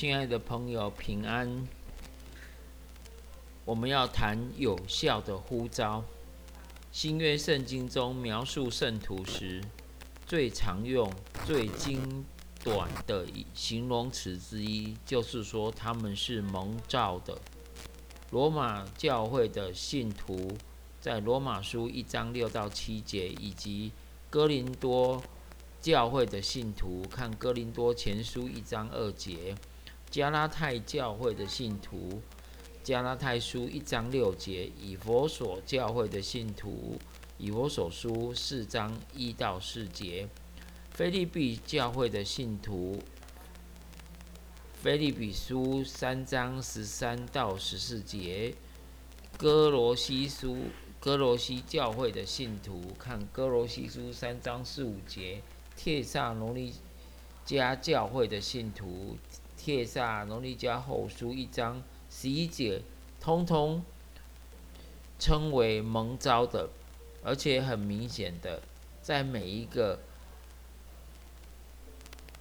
亲爱的朋友，平安。我们要谈有效的呼召。新约圣经中描述圣徒时，最常用、最精短的形容词之一，就是说他们是蒙召的。罗马教会的信徒在罗马书一章六到七节，以及哥林多教会的信徒看哥林多前书一章二节。加拉太教会的信徒，加拉太书一章六节；以佛所教会的信徒，以佛所书四章一到四节；菲利比教会的信徒，菲利比书三章十三到十四节；哥罗西书，哥罗西教会的信徒，看哥罗西书三章四五节；帖萨罗尼加教会的信徒。帖撒农尼迦后书一章十一节，通通称为蒙召的，而且很明显的，在每一个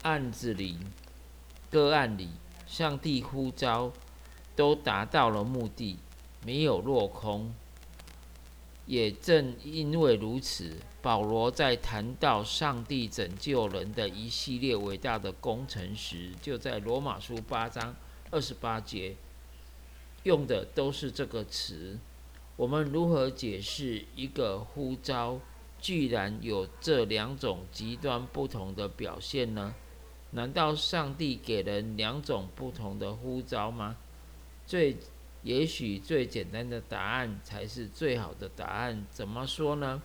案子里、个案里，上帝呼召都达到了目的，没有落空。也正因为如此，保罗在谈到上帝拯救人的一系列伟大的工程时，就在罗马书八章二十八节用的都是这个词。我们如何解释一个呼召居然有这两种极端不同的表现呢？难道上帝给人两种不同的呼召吗？最也许最简单的答案才是最好的答案。怎么说呢？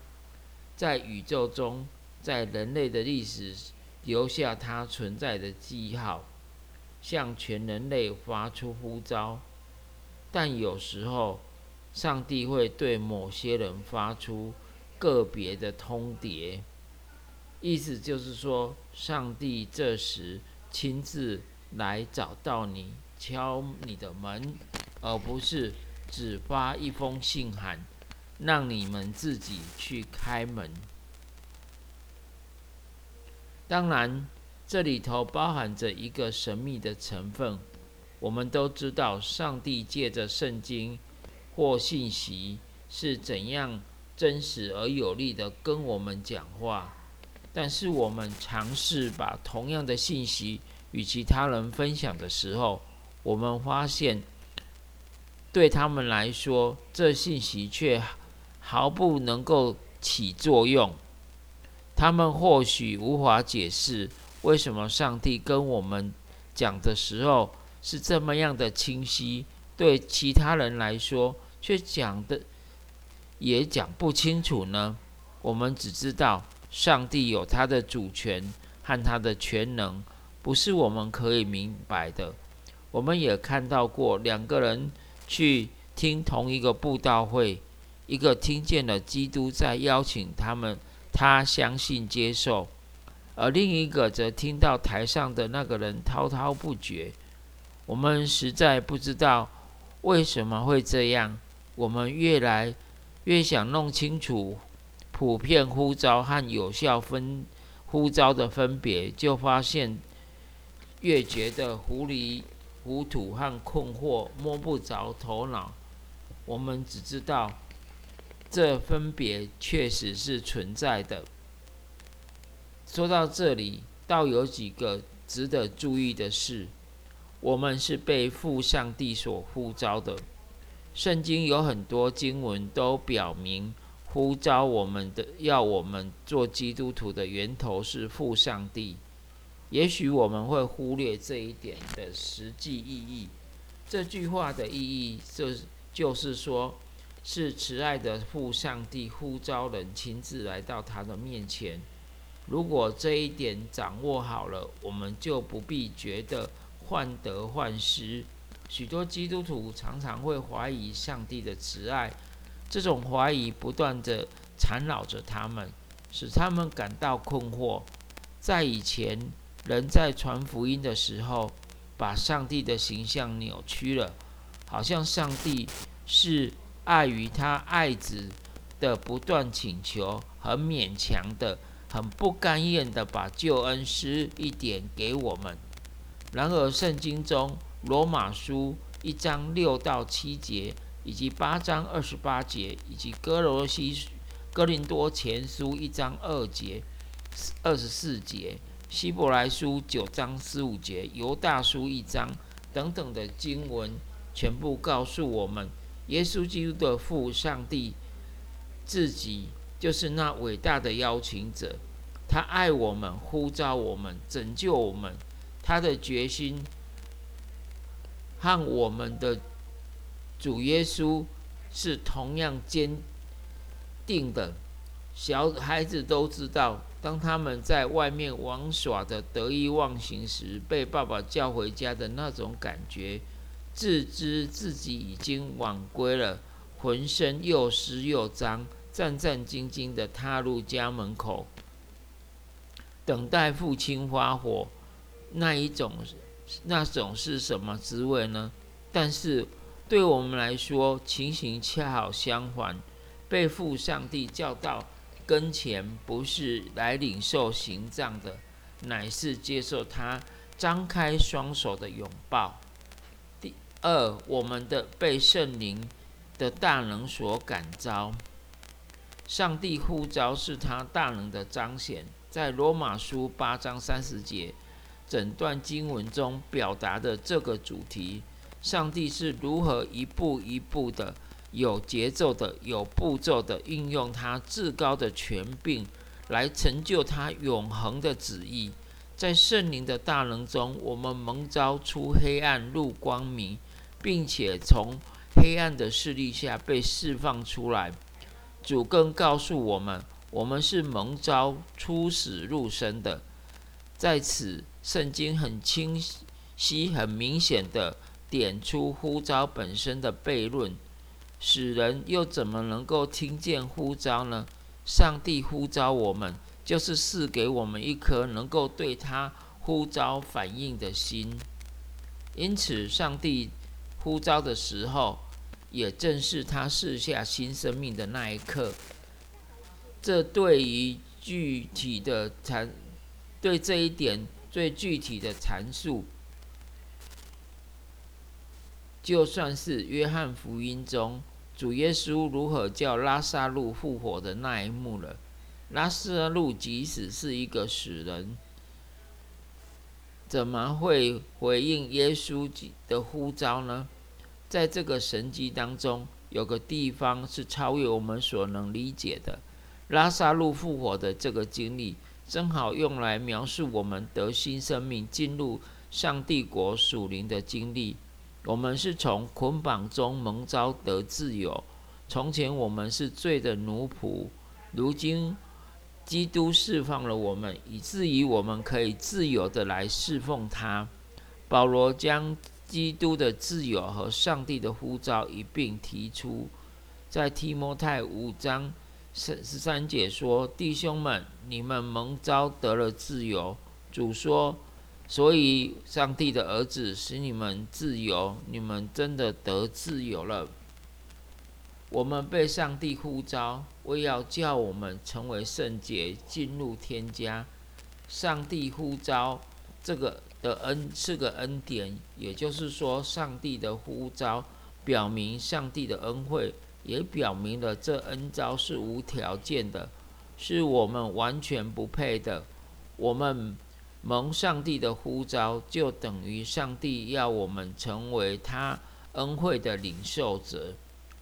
在宇宙中，在人类的历史留下它存在的记号，向全人类发出呼召。但有时候，上帝会对某些人发出个别的通牒，意思就是说，上帝这时亲自来找到你，敲你的门。而不是只发一封信函，让你们自己去开门。当然，这里头包含着一个神秘的成分。我们都知道，上帝借着圣经或信息是怎样真实而有力的跟我们讲话。但是，我们尝试把同样的信息与其他人分享的时候，我们发现。对他们来说，这信息却毫不能够起作用。他们或许无法解释为什么上帝跟我们讲的时候是这么样的清晰，对其他人来说却讲的也讲不清楚呢？我们只知道上帝有他的主权和他的全能，不是我们可以明白的。我们也看到过两个人。去听同一个布道会，一个听见了基督在邀请他们，他相信接受；而另一个则听到台上的那个人滔滔不绝。我们实在不知道为什么会这样。我们越来越想弄清楚普遍呼召和有效分呼召的分别，就发现越觉得狐狸。糊涂和困惑，摸不着头脑。我们只知道，这分别确实是存在的。说到这里，倒有几个值得注意的事：我们是被父上帝所呼召的。圣经有很多经文都表明，呼召我们的、要我们做基督徒的源头是父上帝。也许我们会忽略这一点的实际意义。这句话的意义就就是说，是慈爱的父上帝呼召人亲自来到他的面前。如果这一点掌握好了，我们就不必觉得患得患失。许多基督徒常常会怀疑上帝的慈爱，这种怀疑不断的缠绕着他们，使他们感到困惑。在以前。人在传福音的时候，把上帝的形象扭曲了，好像上帝是碍于他爱子的不断请求，很勉强的、很不甘愿的把救恩施一点给我们。然而，圣经中罗马书一章六到七节，以及八章二十八节，以及哥罗西哥林多前书一章二节二十四节，希伯来书九章十五节，犹大书一章等等的经文，全部告诉我们，耶稣基督的父上帝自己就是那伟大的邀请者，他爱我们，呼召我们，拯救我们。他的决心和我们的主耶稣是同样坚定的。小孩子都知道，当他们在外面玩耍的得意忘形时，被爸爸叫回家的那种感觉，自知自己已经晚归了，浑身又湿又脏，战战兢兢的踏入家门口，等待父亲发火。那一种，那种是什么滋味呢？但是对我们来说，情形恰好相反。被父上帝叫到跟前，不是来领受行杖的，乃是接受他张开双手的拥抱。第二，我们的被圣灵的大能所感召。上帝呼召是他大能的彰显，在罗马书八章三十节。整段经文中表达的这个主题，上帝是如何一步一步的、有节奏的、有步骤的运用他至高的权柄，来成就他永恒的旨意。在圣灵的大能中，我们蒙召出黑暗入光明，并且从黑暗的势力下被释放出来。主更告诉我们，我们是蒙召出死入生的。在此。圣经很清晰、很明显的点出呼召本身的悖论，使人又怎么能够听见呼召呢？上帝呼召我们，就是赐给我们一颗能够对他呼召反应的心。因此，上帝呼召的时候，也正是他赐下新生命的那一刻。这对于具体的谈，对这一点。最具体的阐述，就算是约翰福音中主耶稣如何叫拉萨路复活的那一幕了。拉萨路即使是一个死人，怎么会回应耶稣的呼召呢？在这个神迹当中，有个地方是超越我们所能理解的。拉萨路复活的这个经历。正好用来描述我们得新生命、进入上帝国属灵的经历。我们是从捆绑中蒙召得自由。从前我们是罪的奴仆，如今基督释放了我们，以至于我们可以自由的来侍奉他。保罗将基督的自由和上帝的呼召一并提出，在提摩太五章。十十三节说：“弟兄们，你们蒙召得了自由。主说，所以上帝的儿子使你们自由，你们真的得自由了。我们被上帝呼召，为要叫我们成为圣洁，进入天家。上帝呼召这个的恩是个恩典，也就是说，上帝的呼召表明上帝的恩惠。”也表明了这恩召是无条件的，是我们完全不配的。我们蒙上帝的呼召，就等于上帝要我们成为他恩惠的领受者。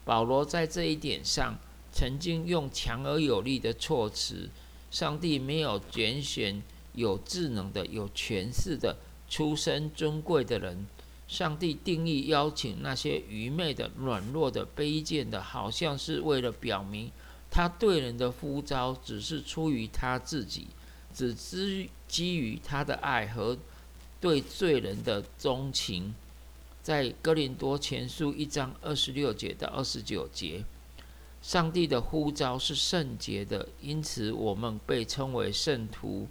保罗在这一点上曾经用强而有力的措辞：上帝没有拣选有智能的、有权势的、出身尊贵的人。上帝定义邀请那些愚昧的、软弱的、卑贱的，好像是为了表明他对人的呼召只是出于他自己，只知基于他的爱和对罪人的钟情。在哥林多前书一章二十六节到二十九节，上帝的呼召是圣洁的，因此我们被称为圣徒。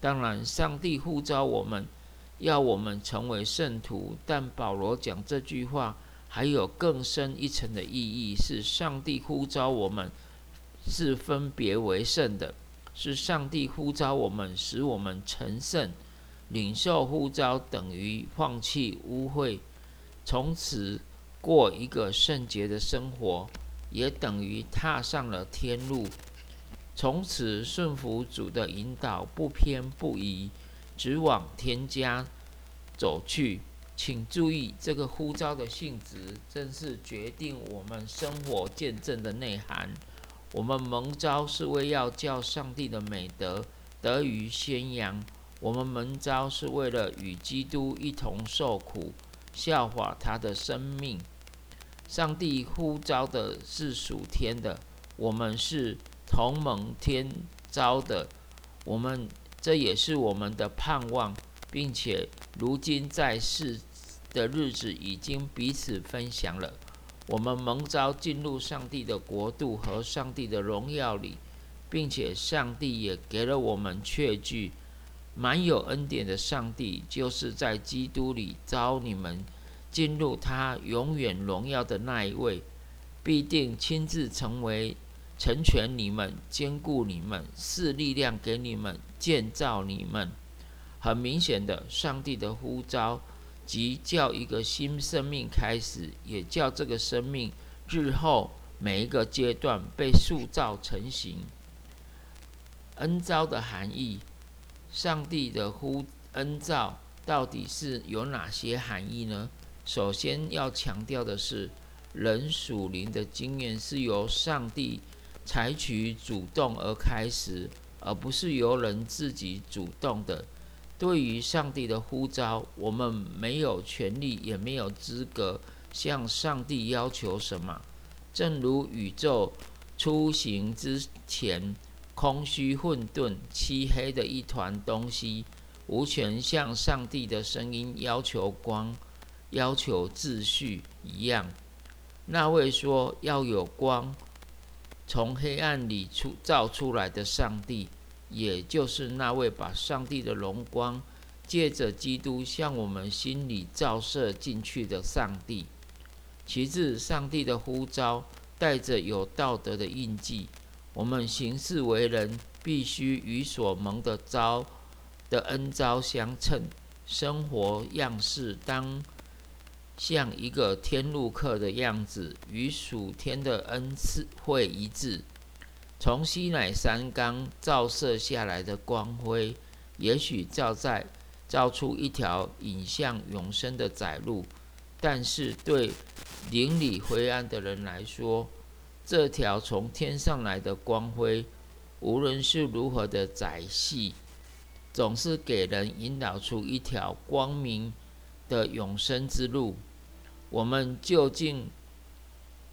当然，上帝呼召我们。要我们成为圣徒，但保罗讲这句话还有更深一层的意义：是上帝呼召我们，是分别为圣的；是上帝呼召我们，使我们成圣，领受呼召等于放弃污秽，从此过一个圣洁的生活，也等于踏上了天路。从此顺服主的引导，不偏不倚，直往天家走去。请注意，这个呼召的性质，正是决定我们生活见证的内涵。我们蒙召是为要叫上帝的美德得于宣扬；我们蒙召是为了与基督一同受苦，效法他的生命。上帝呼召的是属天的，我们是同蒙天召的，我们这也是我们的盼望。并且，如今在世的日子已经彼此分享了。我们蒙召进入上帝的国度和上帝的荣耀里，并且上帝也给了我们确据。满有恩典的上帝，就是在基督里召你们进入他永远荣耀的那一位，必定亲自成为成全你们、兼顾你们、赐力量给你们、建造你们。很明显的，上帝的呼召，即叫一个新生命开始，也叫这个生命日后每一个阶段被塑造成型。恩召的含义，上帝的呼恩召到底是有哪些含义呢？首先要强调的是，人属灵的经验是由上帝采取主动而开始，而不是由人自己主动的。对于上帝的呼召，我们没有权利，也没有资格向上帝要求什么。正如宇宙出行之前，空虚、混沌、漆黑的一团东西，无权向上帝的声音要求光、要求秩序一样。那位说要有光，从黑暗里出照出来的上帝。也就是那位把上帝的荣光借着基督向我们心里照射进去的上帝。其次，上帝的呼召带着有道德的印记，我们行事为人必须与所蒙的招的恩招相称，生活样式当像一个天路客的样子，与属天的恩赐会一致。从西乃山冈照射下来的光辉，也许照在照出一条引向永生的窄路，但是对灵里灰暗的人来说，这条从天上来的光辉，无论是如何的窄细，总是给人引导出一条光明的永生之路。我们究竟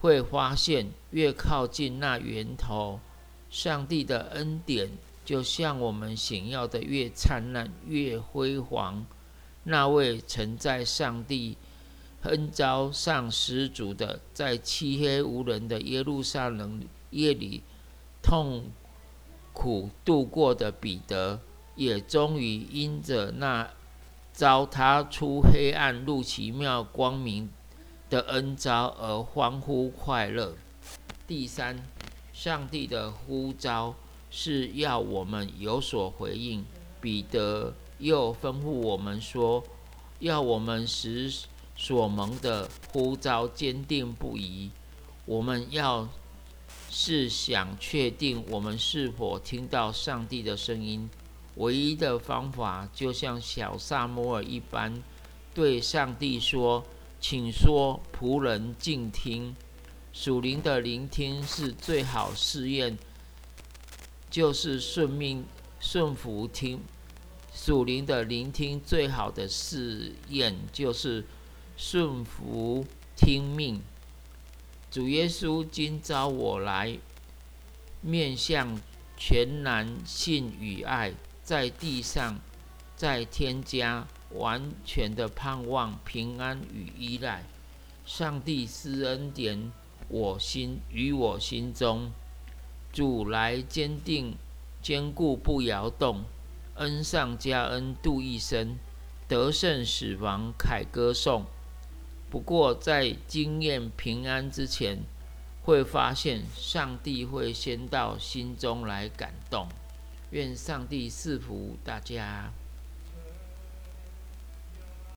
会发现，越靠近那源头。上帝的恩典就像我们想要的越灿烂越辉煌。那位曾在上帝恩召上施主的，在漆黑无人的耶路撒冷夜里痛苦度过的彼得，也终于因着那招他出黑暗入奇妙光明的恩召而欢呼快乐。第三。上帝的呼召是要我们有所回应。彼得又吩咐我们说，要我们使所蒙的呼召坚定不移。我们要是想确定我们是否听到上帝的声音，唯一的方法就像小萨摩尔一般，对上帝说：“请说，仆人静听。”属灵的聆听是最好试验，就是顺命顺服听。属灵的聆听最好的试验就是顺服听命。主耶稣今朝我来，面向全男性与爱，在地上，在天家完全的盼望平安与依赖。上帝施恩典。我心与我心中，主来坚定坚固不摇动，恩上加恩度一生，得胜死亡凯歌颂。不过在经验平安之前，会发现上帝会先到心中来感动。愿上帝赐福大家。